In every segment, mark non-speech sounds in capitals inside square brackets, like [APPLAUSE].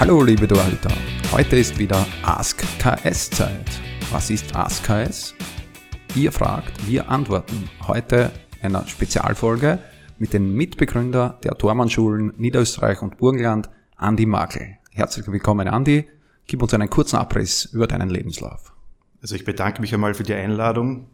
Hallo liebe Torhüter, heute ist wieder Ask KS Zeit. Was ist Ask KS? Ihr fragt, wir antworten. Heute einer Spezialfolge mit dem Mitbegründer der Tormannschulen Niederösterreich und Burgenland, Andi Makel. Herzlich willkommen Andi, gib uns einen kurzen Abriss über deinen Lebenslauf. Also ich bedanke mich einmal für die Einladung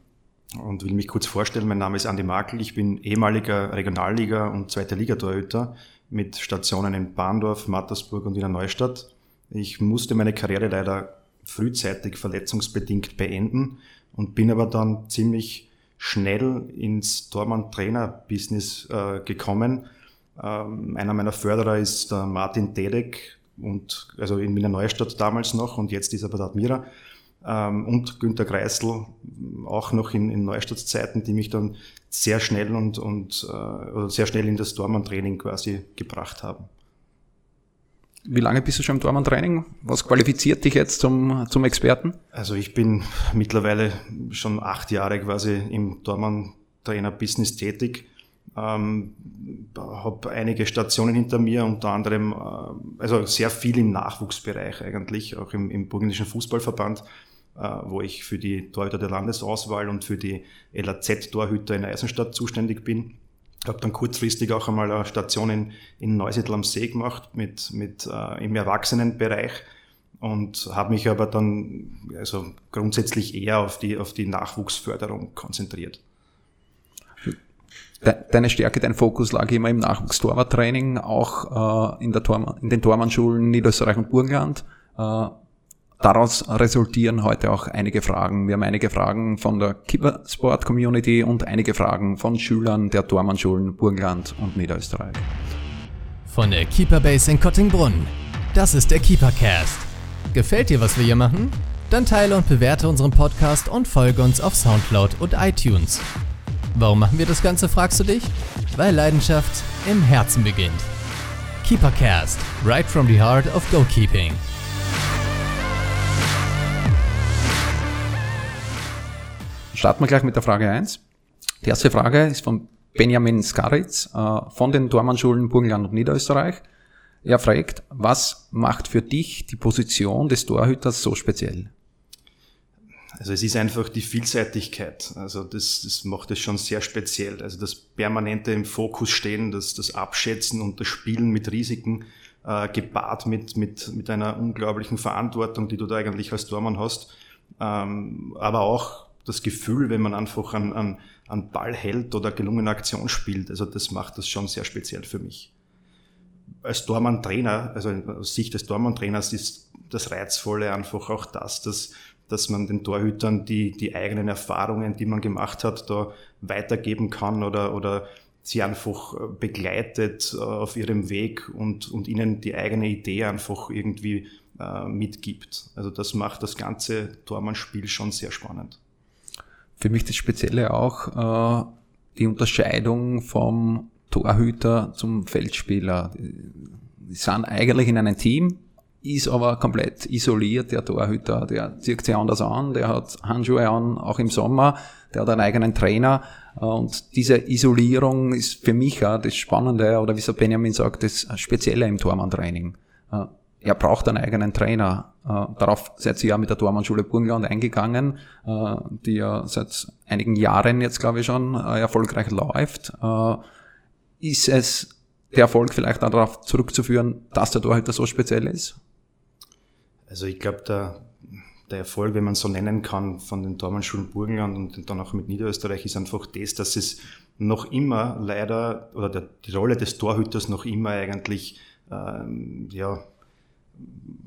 und will mich kurz vorstellen. Mein Name ist Andi Makel, ich bin ehemaliger Regionalliga- und zweite Liga-Torhüter mit Stationen in Bahndorf, Mattersburg und Wiener Neustadt. Ich musste meine Karriere leider frühzeitig verletzungsbedingt beenden und bin aber dann ziemlich schnell ins Tormann-Trainer-Business äh, gekommen. Ähm, einer meiner Förderer ist der Martin Dedek und also in Wiener Neustadt damals noch und jetzt ist er bei der Admira und Günter Kreisel, auch noch in, in Neustadtzeiten, die mich dann sehr schnell und, und äh, sehr schnell in das Dormann-Training quasi gebracht haben. Wie lange bist du schon im Dormann-Training? Was qualifiziert dich jetzt zum, zum Experten? Also ich bin mittlerweile schon acht Jahre quasi im Dormann-Trainer-Business tätig. Ähm, habe einige Stationen hinter mir, unter anderem äh, also sehr viel im Nachwuchsbereich eigentlich, auch im, im burgenischen Fußballverband wo ich für die Torhüter der Landesauswahl und für die LAZ-Torhüter in Eisenstadt zuständig bin. Ich habe dann kurzfristig auch einmal eine Station in, in Neusiedl am See gemacht mit, mit äh, im Erwachsenenbereich und habe mich aber dann also grundsätzlich eher auf die, auf die Nachwuchsförderung konzentriert. Deine Stärke, dein Fokus lag immer im Nachwuchstorwarttraining, auch äh, in, der Tor, in den Tormannschulen Niederösterreich und Burgenland. Äh, Daraus resultieren heute auch einige Fragen. Wir haben einige Fragen von der Kippersport Community und einige Fragen von Schülern der Tormannschulen Burgenland und Niederösterreich. Von der Keeperbase in Kottingbrunn. Das ist der Keepercast. Gefällt dir, was wir hier machen? Dann teile und bewerte unseren Podcast und folge uns auf Soundcloud und iTunes. Warum machen wir das Ganze, fragst du dich? Weil Leidenschaft im Herzen beginnt. Keepercast, right from the heart of goalkeeping. Starten wir gleich mit der Frage 1. Die erste Frage ist von Benjamin Skaritz äh, von den Tormannschulen Burgenland und Niederösterreich. Er fragt, was macht für dich die Position des Torhüters so speziell? Also es ist einfach die Vielseitigkeit. Also das, das macht es schon sehr speziell. Also das permanente im Fokus stehen, das, das Abschätzen und das Spielen mit Risiken, äh, gepaart mit, mit, mit einer unglaublichen Verantwortung, die du da eigentlich als Tormann hast. Ähm, aber auch das Gefühl, wenn man einfach an, an, an Ball hält oder gelungene Aktion spielt. Also das macht das schon sehr speziell für mich. Als Dormann-Trainer, also aus Sicht des Dormann-Trainers ist das Reizvolle einfach auch das, dass, dass man den Torhütern die, die eigenen Erfahrungen, die man gemacht hat, da weitergeben kann oder, oder sie einfach begleitet äh, auf ihrem Weg und, und ihnen die eigene Idee einfach irgendwie äh, mitgibt. Also das macht das ganze Tormann-Spiel schon sehr spannend für mich das Spezielle auch äh, die Unterscheidung vom Torhüter zum Feldspieler. Die sind eigentlich in einem Team, ist aber komplett isoliert, der Torhüter, der zieht sich anders an, der hat Handschuhe an, auch im Sommer, der hat einen eigenen Trainer und diese Isolierung ist für mich auch das Spannende oder wie so Benjamin sagt, das Spezielle im Tormann-Training. Er braucht einen eigenen Trainer. Äh, darauf seid ihr ja mit der Tormannschule Burgenland eingegangen, äh, die ja seit einigen Jahren jetzt, glaube ich, schon äh, erfolgreich läuft. Ist es der Erfolg vielleicht darauf zurückzuführen, dass der Torhüter so speziell ist? Also ich glaube, der, der Erfolg, wenn man so nennen kann, von den Tormannschulen Burgenland und dann auch mit Niederösterreich, ist einfach das, dass es noch immer leider, oder der, die Rolle des Torhüters noch immer eigentlich, ähm, ja,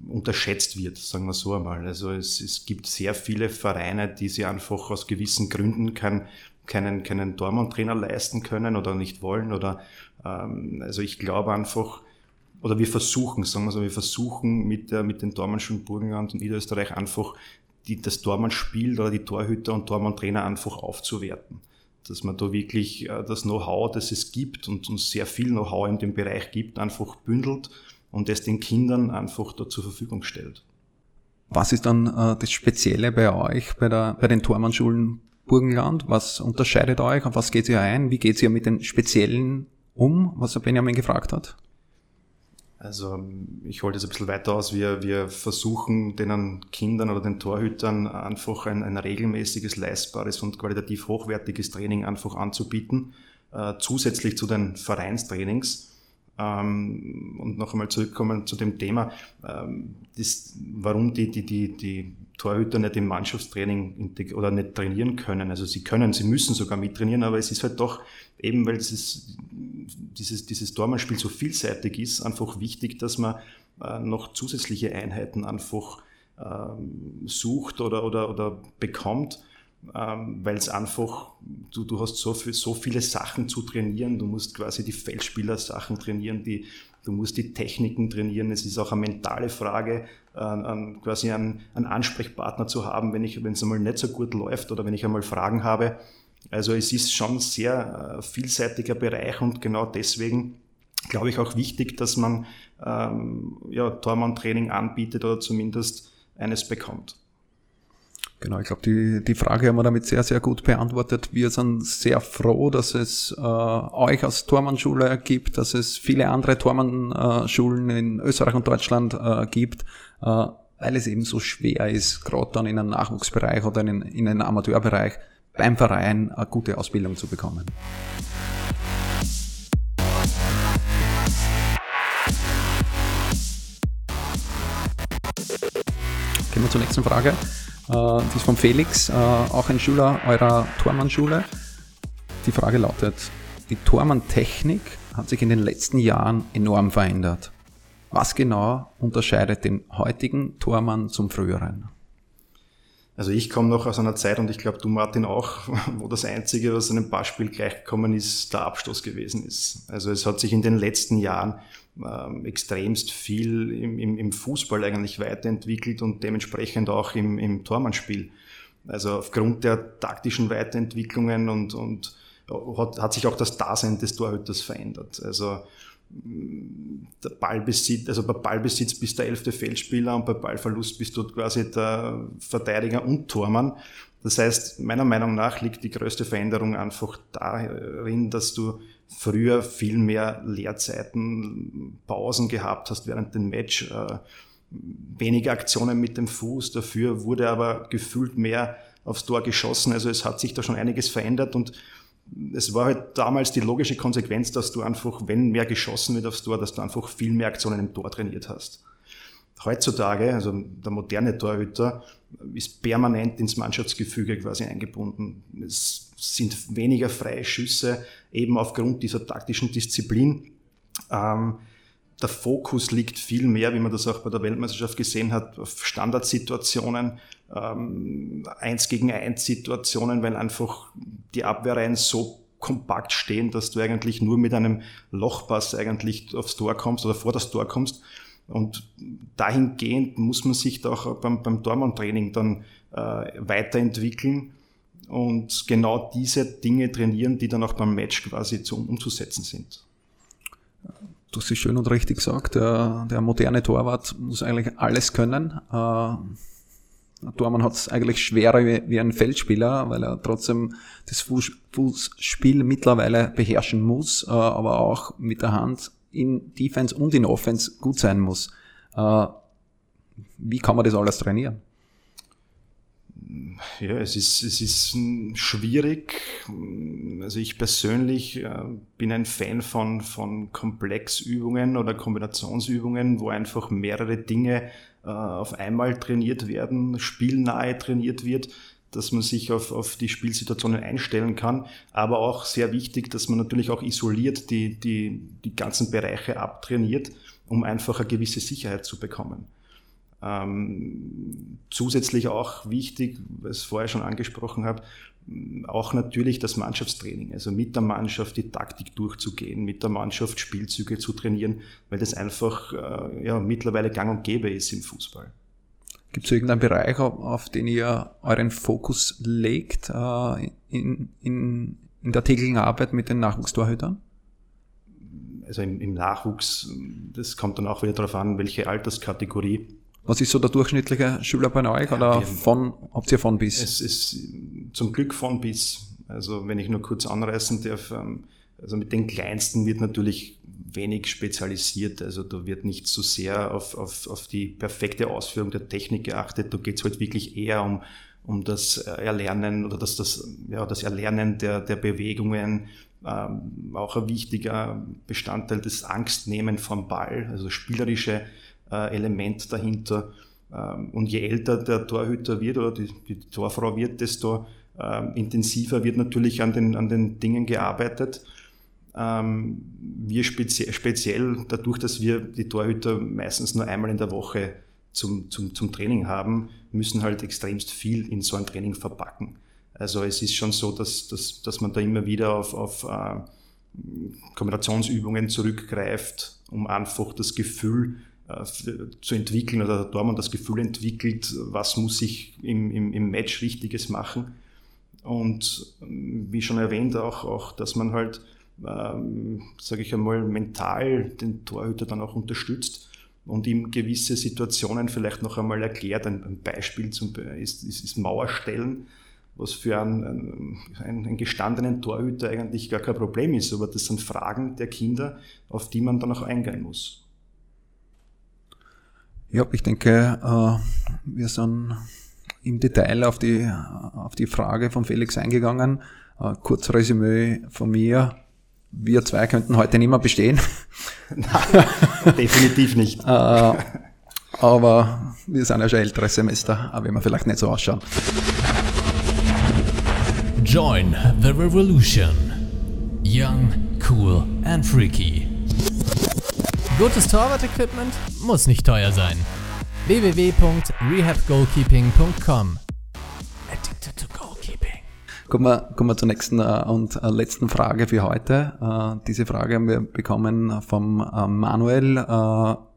unterschätzt wird, sagen wir so einmal. Also es, es gibt sehr viele Vereine, die sich einfach aus gewissen Gründen kein, keinen, keinen Dortmund-Trainer leisten können oder nicht wollen. Oder ähm, also ich glaube einfach, oder wir versuchen, sagen wir so, wir versuchen mit, der, mit den Dormanschen Burgenland und Niederösterreich einfach die, das Dormann-Spiel oder die Torhüter und Dormann-Trainer einfach aufzuwerten. Dass man da wirklich äh, das Know-how, das es gibt und uns sehr viel Know-how in dem Bereich gibt, einfach bündelt und es den Kindern einfach da zur Verfügung stellt. Was ist dann äh, das Spezielle bei euch, bei, der, bei den Tormannschulen Burgenland? Was unterscheidet euch? Auf was geht ihr ein? Wie geht ihr mit den Speziellen um, was der Benjamin gefragt hat? Also ich hole das ein bisschen weiter aus. Wir, wir versuchen den Kindern oder den Torhütern einfach ein, ein regelmäßiges, leistbares und qualitativ hochwertiges Training einfach anzubieten, äh, zusätzlich zu den Vereinstrainings. Ähm, und noch einmal zurückkommen zu dem Thema, ähm, das, warum die, die, die, die Torhüter nicht im Mannschaftstraining oder nicht trainieren können. Also sie können, sie müssen sogar mittrainieren, aber es ist halt doch eben, weil dieses, dieses, dieses Tormannspiel so vielseitig ist, einfach wichtig, dass man äh, noch zusätzliche Einheiten einfach ähm, sucht oder, oder, oder bekommt, ähm, weil es einfach, du, du hast so, viel, so viele Sachen zu trainieren, du musst quasi die Feldspieler Sachen trainieren, die, du musst die Techniken trainieren, es ist auch eine mentale Frage, äh, quasi einen, einen Ansprechpartner zu haben, wenn es einmal nicht so gut läuft oder wenn ich einmal Fragen habe. Also es ist schon ein sehr äh, vielseitiger Bereich und genau deswegen glaube ich auch wichtig, dass man ähm, ja, Tormann-Training anbietet oder zumindest eines bekommt. Genau, ich glaube, die, die Frage haben wir damit sehr, sehr gut beantwortet. Wir sind sehr froh, dass es äh, euch als Tormannschule gibt, dass es viele andere Tormannschulen in Österreich und Deutschland äh, gibt, äh, weil es eben so schwer ist, gerade dann in einem Nachwuchsbereich oder in, in einem Amateurbereich beim Verein eine gute Ausbildung zu bekommen. Gehen wir zur nächsten Frage. Äh, die ist von Felix, äh, auch ein Schüler eurer Tormann-Schule. Die Frage lautet, die Tormann-Technik hat sich in den letzten Jahren enorm verändert. Was genau unterscheidet den heutigen Tormann zum früheren? Also ich komme noch aus einer Zeit und ich glaube du Martin auch, [LAUGHS] wo das Einzige, was einem Passspiel gleichgekommen ist, der Abstoß gewesen ist. Also es hat sich in den letzten Jahren ähm, extremst viel im, im, im, Fußball eigentlich weiterentwickelt und dementsprechend auch im, im Tormannspiel. Also aufgrund der taktischen Weiterentwicklungen und, und hat, hat sich auch das Dasein des Torhüters verändert. Also der Ballbesitz, also bei Ballbesitz bist du der elfte Feldspieler und bei Ballverlust bist du quasi der Verteidiger und Tormann. Das heißt, meiner Meinung nach liegt die größte Veränderung einfach darin, dass du früher viel mehr Leerzeiten, Pausen gehabt hast während dem Match, äh, weniger Aktionen mit dem Fuß, dafür wurde aber gefühlt mehr aufs Tor geschossen. Also es hat sich da schon einiges verändert und es war halt damals die logische Konsequenz, dass du einfach, wenn mehr geschossen wird aufs Tor, dass du einfach viel mehr Aktionen im Tor trainiert hast. Heutzutage, also der moderne Torhüter, ist permanent ins Mannschaftsgefüge quasi eingebunden. Es sind weniger freie Schüsse, eben aufgrund dieser taktischen Disziplin. Ähm, der Fokus liegt viel mehr, wie man das auch bei der Weltmeisterschaft gesehen hat, auf Standardsituationen, ähm, eins gegen eins Situationen, weil einfach die Abwehrreihen so kompakt stehen, dass du eigentlich nur mit einem Lochpass eigentlich aufs Tor kommst oder vor das Tor kommst. Und dahingehend muss man sich da auch beim, beim Tormann-Training dann äh, weiterentwickeln und genau diese Dinge trainieren, die dann auch beim Match quasi zu, umzusetzen sind. Du hast es schön und richtig gesagt, der, der moderne Torwart muss eigentlich alles können. Äh, Tormann hat es eigentlich schwerer wie, ein Feldspieler, weil er trotzdem das Fuß, Fußspiel mittlerweile beherrschen muss, äh, aber auch mit der Hand in Defense und in Offense gut sein muss. Äh, wie kann man das alles trainieren? Ja, es ist, es ist schwierig. Also ich persönlich äh, bin ein Fan von, von Komplexübungen oder Kombinationsübungen, wo einfach mehrere Dinge äh, auf einmal trainiert werden, spielnahe trainiert wird, dass man sich auf, auf die Spielsituationen einstellen kann. Aber auch sehr wichtig, dass man natürlich auch isoliert die, die, die ganzen Bereiche abtrainiert, um einfach eine gewisse Sicherheit zu bekommen. Ähm, zusätzlich auch wichtig, was ich vorher schon angesprochen habe, auch natürlich das Mannschaftstraining, also mit der Mannschaft die Taktik durchzugehen, mit der Mannschaft Spielzüge zu trainieren, weil das einfach äh, ja, mittlerweile gang und gäbe ist im Fußball. Gibt es irgendeinen Bereich, auf den ihr euren Fokus legt äh, in, in, in der täglichen Arbeit mit den Nachwuchstorhütern? Also im, im Nachwuchs, das kommt dann auch wieder darauf an, welche Alterskategorie was ist so der durchschnittliche Schüler bei euch? Oder von, habt ihr von bis? Es ist zum Glück von bis. Also wenn ich nur kurz anreißen darf, ähm, also mit den Kleinsten wird natürlich wenig spezialisiert. Also da wird nicht so sehr auf, auf, auf die perfekte Ausführung der Technik geachtet. Da geht es halt wirklich eher um, um das Erlernen oder das, das, ja, das Erlernen der, der Bewegungen, ähm, auch ein wichtiger Bestandteil des Angstnehmen vom Ball, also spielerische äh, Element dahinter. Ähm, und je älter der Torhüter wird oder die, die Torfrau wird, desto äh, intensiver wird natürlich an den, an den Dingen gearbeitet. Ähm, wir spezie speziell dadurch, dass wir die Torhüter meistens nur einmal in der Woche zum, zum, zum Training haben, müssen halt extremst viel in so ein Training verpacken. Also es ist schon so, dass, dass, dass man da immer wieder auf, auf äh, Kombinationsübungen zurückgreift, um einfach das Gefühl zu entwickeln oder da man das Gefühl entwickelt, was muss ich im, im, im Match Richtiges machen. Und ähm, wie schon erwähnt, auch, auch dass man halt, ähm, sage ich einmal, mental den Torhüter dann auch unterstützt und ihm gewisse Situationen vielleicht noch einmal erklärt. Ein, ein Beispiel zum, ist, ist, ist Mauerstellen was für einen, einen, einen, gestandenen Torhüter eigentlich gar kein Problem ist. Aber das sind Fragen der Kinder, auf die man dann auch eingehen muss. Ja, ich denke, äh, wir sind im Detail auf die, auf die Frage von Felix eingegangen. Äh, kurz Resümee von mir. Wir zwei könnten heute nicht mehr bestehen. Nein, definitiv nicht. [LAUGHS] Äh, aber wir sind ja schon ältere Semester, aber wenn wir vielleicht nicht so ausschauen. Join the revolution. Young, cool and freaky. Gutes Torwart-Equipment muss nicht teuer sein. www.rehabgoalkeeping.com Addicted to Goalkeeping. Kommen wir, kommen wir zur nächsten äh, und äh, letzten Frage für heute. Äh, diese Frage haben wir bekommen vom Manuel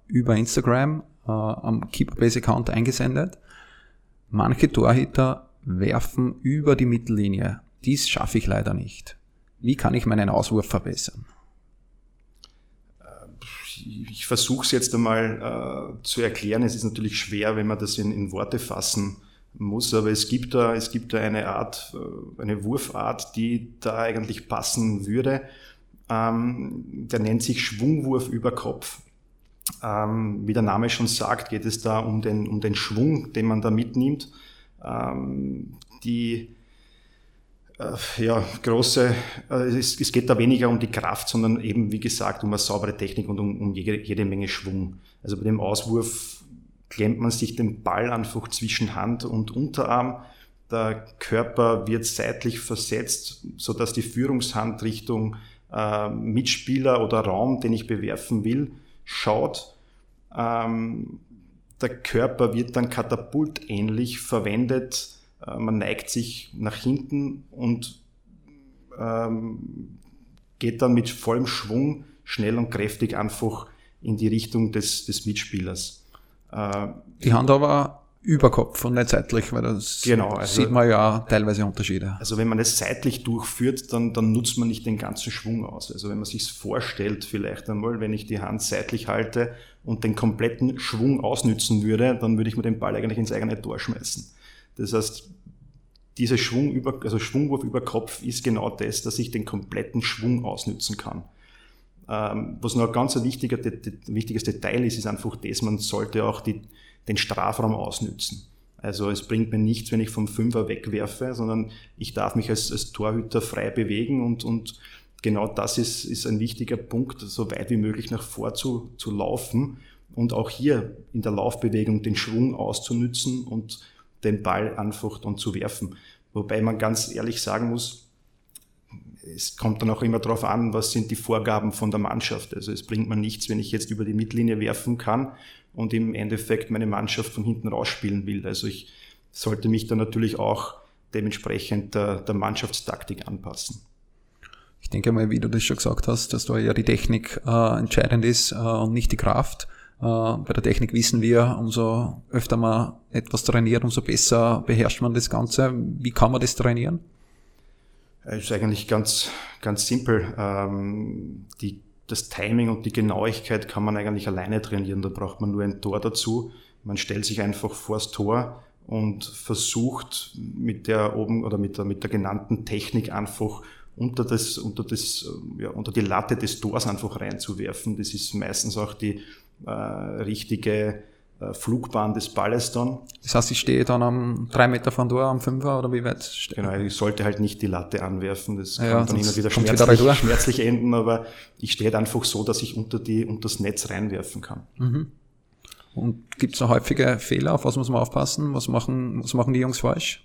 über Instagram am Keeperbase Account eingesendet. Manche Torhüter werfen über die Mittellinie. Dies schaffe ich leider nicht. Wie kann ich meinen Auswurf verbessern? Ich versuche es jetzt einmal äh, zu erklären. Es ist natürlich schwer, wenn man das in, in, Worte fassen muss, aber es gibt da, es gibt da eine Art, äh, eine Wurfart, die da eigentlich passen würde. Ähm, der nennt sich Schwungwurf über Kopf. Ähm, wie der Name schon sagt, geht es da um den, um den Schwung, den man da mitnimmt ähm, die ja, große, äh, es, es, geht da weniger um die Kraft, sondern eben, wie gesagt, um eine saubere Technik und um, um jede, jede Menge Schwung. Also bei dem Auswurf klemmt man sich den Ball einfach zwischen Hand und Unterarm. Der Körper wird seitlich versetzt, so dass die Führungshand Richtung äh, Mitspieler oder Raum, den ich bewerfen will, schaut. Ähm, der Körper wird dann katapultähnlich verwendet. Äh, man neigt sich nach hinten und ähm, geht dann mit vollem Schwung schnell und kräftig einfach in die Richtung des, des Mitspielers. Äh, die Hand aber über Kopf und nicht seitlich, weil das genau, also, sieht man ja teilweise Unterschiede. Also wenn man es seitlich durchführt, dann, dann nutzt man nicht den ganzen Schwung aus. Also wenn man sich vorstellt, vielleicht einmal, wenn ich die Hand seitlich halte und den kompletten Schwung ausnützen würde, dann würde ich mir den Ball eigentlich ins eigene Tor schmeißen. Das heißt, dieser Schwung über, also Schwungwurf über Kopf ist genau das, dass ich den kompletten Schwung ausnützen kann. Ähm, was noch ein ganz wichtiger, wichtiges Detail ist, ist einfach das, man sollte auch die, den Strafraum ausnützen. Also es bringt mir nichts, wenn ich vom Fünfer wegwerfe, sondern ich darf mich als, als Torhüter frei bewegen und, und genau das ist, ist ein wichtiger Punkt, so weit wie möglich nach vor zu, zu laufen und auch hier in der Laufbewegung den Schwung auszunützen und den Ball dann zu werfen. Wobei man ganz ehrlich sagen muss, es kommt dann auch immer darauf an, was sind die Vorgaben von der Mannschaft. Also es bringt mir nichts, wenn ich jetzt über die Mittellinie werfen kann und im Endeffekt meine Mannschaft von hinten rausspielen will. Also ich sollte mich dann natürlich auch dementsprechend der, der Mannschaftstaktik anpassen. Ich denke mal, wie du das schon gesagt hast, dass da ja die Technik äh, entscheidend ist äh, und nicht die Kraft. Äh, bei der Technik wissen wir, umso öfter man etwas trainiert, umso besser beherrscht man das Ganze. Wie kann man das trainieren? Es ist eigentlich ganz, ganz simpel. Ähm, die das Timing und die Genauigkeit kann man eigentlich alleine trainieren. Da braucht man nur ein Tor dazu. Man stellt sich einfach vors Tor und versucht mit der oben oder mit der, mit der genannten Technik einfach unter, das, unter, das, ja, unter die Latte des Tors einfach reinzuwerfen. Das ist meistens auch die äh, richtige äh, Flugbahn des Balles dann. Das heißt, ich stehe dann am drei Meter von Tor, am Fünfer oder wie weit stehe Genau, ich sollte halt nicht die Latte anwerfen. Das ja, kann dann immer wieder schmerzlich, wieder schmerzlich enden, aber ich stehe einfach so, dass ich unter, die, unter das Netz reinwerfen kann. Mhm. Und gibt es noch häufige Fehler, auf was muss man aufpassen? Was machen, was machen die Jungs falsch?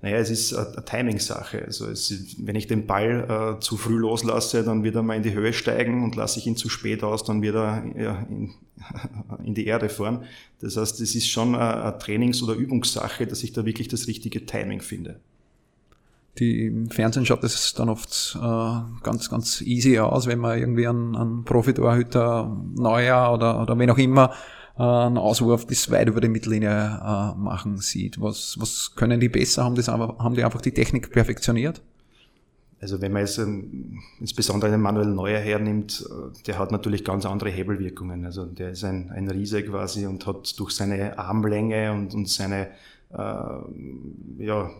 Naja, es ist eine Timing-Sache. Also ist, wenn ich den Ball äh, zu früh loslasse, dann wird er mal in die Höhe steigen und lasse ich ihn zu spät aus, dann wird er ja, in, [LAUGHS] in, die Erde fahren. Das heißt, es ist schon eine, eine Trainings- oder Übungssache, dass ich da wirklich das richtige Timing finde. Die, Im Fernsehen schaut es dann oft äh, ganz, ganz easy aus, wenn man irgendwie einen, einen Profitorhüter Neujahr oder, oder wen auch immer einen Auswurf bis weit über die Mittellinie äh, machen sieht. Was, was können die besser? Haben, das haben die einfach die Technik perfektioniert? Also wenn man jetzt ähm, insbesondere den Manuel Neuer hernimmt, äh, der hat natürlich ganz andere Hebelwirkungen. Also der ist ein, ein Riese quasi und hat durch seine Armlänge und, und seine äh, ja,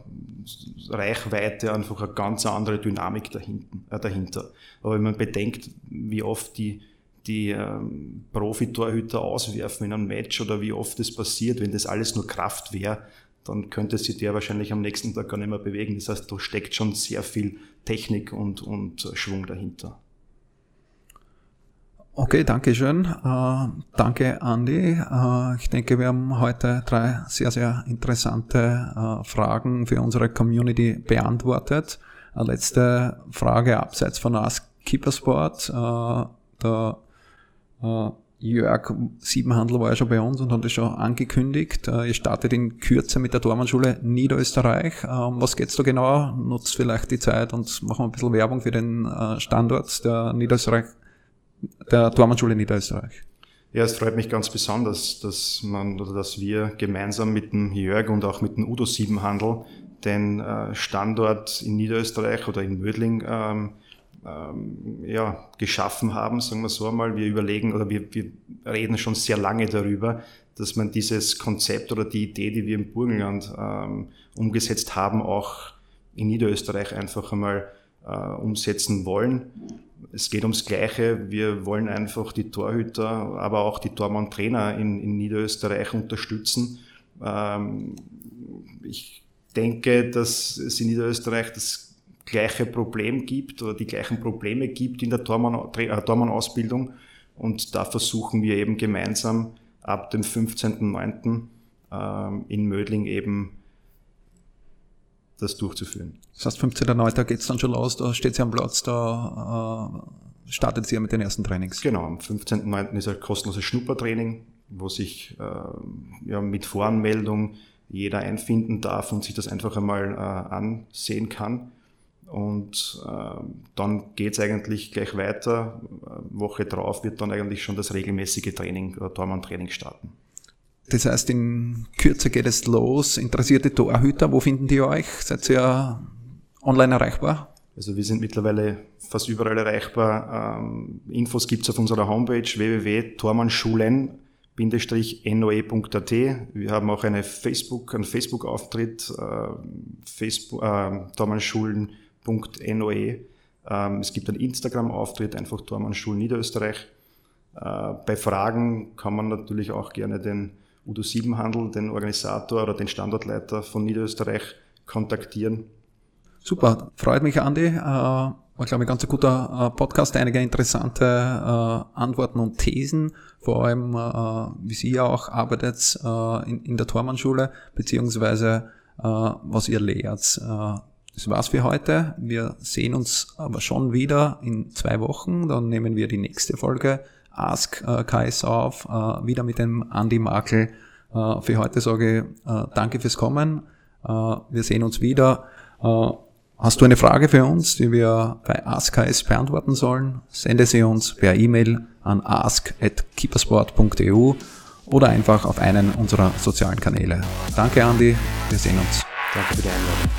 Reichweite einfach eine ganz andere Dynamik dahinten, äh, dahinter. Aber wenn man bedenkt, wie oft die die ähm, Profitorhüter auswerfen in einem Match oder wie oft das passiert, wenn das alles nur Kraft wäre, dann könnte sich der wahrscheinlich am nächsten Tag gar nicht mehr bewegen. Das heißt, da steckt schon sehr viel Technik und, und Schwung dahinter. Okay, danke schön. Äh, danke, Andi. Äh, ich denke, wir haben heute drei sehr, sehr interessante äh, Fragen für unsere Community beantwortet. Äh, letzte Frage abseits von Ask Keepersport. Der Uh, Jörg Siebenhandel war ja schon bei uns und hat es schon angekündigt. Uh, ihr startet in Kürze mit der Tormannschule Niederösterreich. Uh, was geht's da genau? Nutzt vielleicht die Zeit und machen ein bisschen Werbung für den äh, Standort der Niederösterreich, der Tormannschule Niederösterreich. Ja, es freut mich ganz besonders, dass man oder dass wir gemeinsam mit dem Jörg und auch mit dem Udo Siebenhandel den äh, Standort in Niederösterreich oder in Mödling ähm, ähm, ja, geschaffen haben, sagen wir so einmal. Wir überlegen oder wir, wir reden schon sehr lange darüber, dass man dieses Konzept oder die Idee, die wir im Burgenland ähm, umgesetzt haben, auch in Niederösterreich einfach einmal äh, umsetzen wollen. Es geht ums Gleiche. Wir wollen einfach die Torhüter, aber auch die Tormann-Trainer in, in Niederösterreich unterstützen. Ähm, ich denke, dass es in Niederösterreich das gleiche Problem gibt oder die gleichen Probleme gibt in der Tormann-Ausbildung. Und da versuchen wir eben gemeinsam ab dem 15.09. Ähm, in Mödling eben das durchzuführen. Das heißt, 15.09. geht es dann schon los, da steht sie am Platz, da äh, startet sie ja mit den ersten Trainings. Genau, am 15.09. ist ein kostenloses Schnuppertraining, wo sich äh, ja, mit Voranmeldung jeder einfinden darf und sich das einfach einmal äh, ansehen kann. Und äh, dann geht's eigentlich gleich weiter. Woche drauf wird dann eigentlich schon das regelmäßige Training oder Tormann-Training starten. Das heißt, in Kürze geht es los. Interessierte Torhüter, wo finden die euch? Seid ihr online erreichbar? Also wir sind mittlerweile fast überall erreichbar. Ähm, Infos gibt's auf unserer Homepage www.tormannschulen-noe.at. Wir haben auch eine Facebook, einen Facebook-Auftritt, äh, Facebook, äh, Tormannschulen tormann.noe. Ähm, es gibt einen Instagram-Auftritt, einfach Tormann Schulen Niederösterreich. Äh, bei Fragen kann man natürlich auch gerne den Udo Siebenhandel, den Organisator oder den Standortleiter von Niederösterreich kontaktieren. Super, freut mich, Andi. Äh, war, glaube ich, ganz ein guter äh, Podcast, einige interessante Antworten und Thesen, vor allem, wie Sie ja auch arbeitet in, der Tormannschule, beziehungsweise was ihr lehrt das war's für heute. Wir sehen uns aber schon wieder in zwei Wochen. Dann nehmen wir die nächste Folge Ask äh, KS auf, äh, wieder mit dem Andy Makel. Äh, für heute sage ich äh, danke fürs Kommen. Äh, wir sehen uns wieder. Äh, hast du eine Frage für uns, die wir bei Ask KS beantworten sollen? Sende sie uns per E-Mail an ask.keepersport.eu oder einfach auf einen unserer sozialen Kanäle. Danke, Andy. Wir sehen uns. Danke für die Einladung.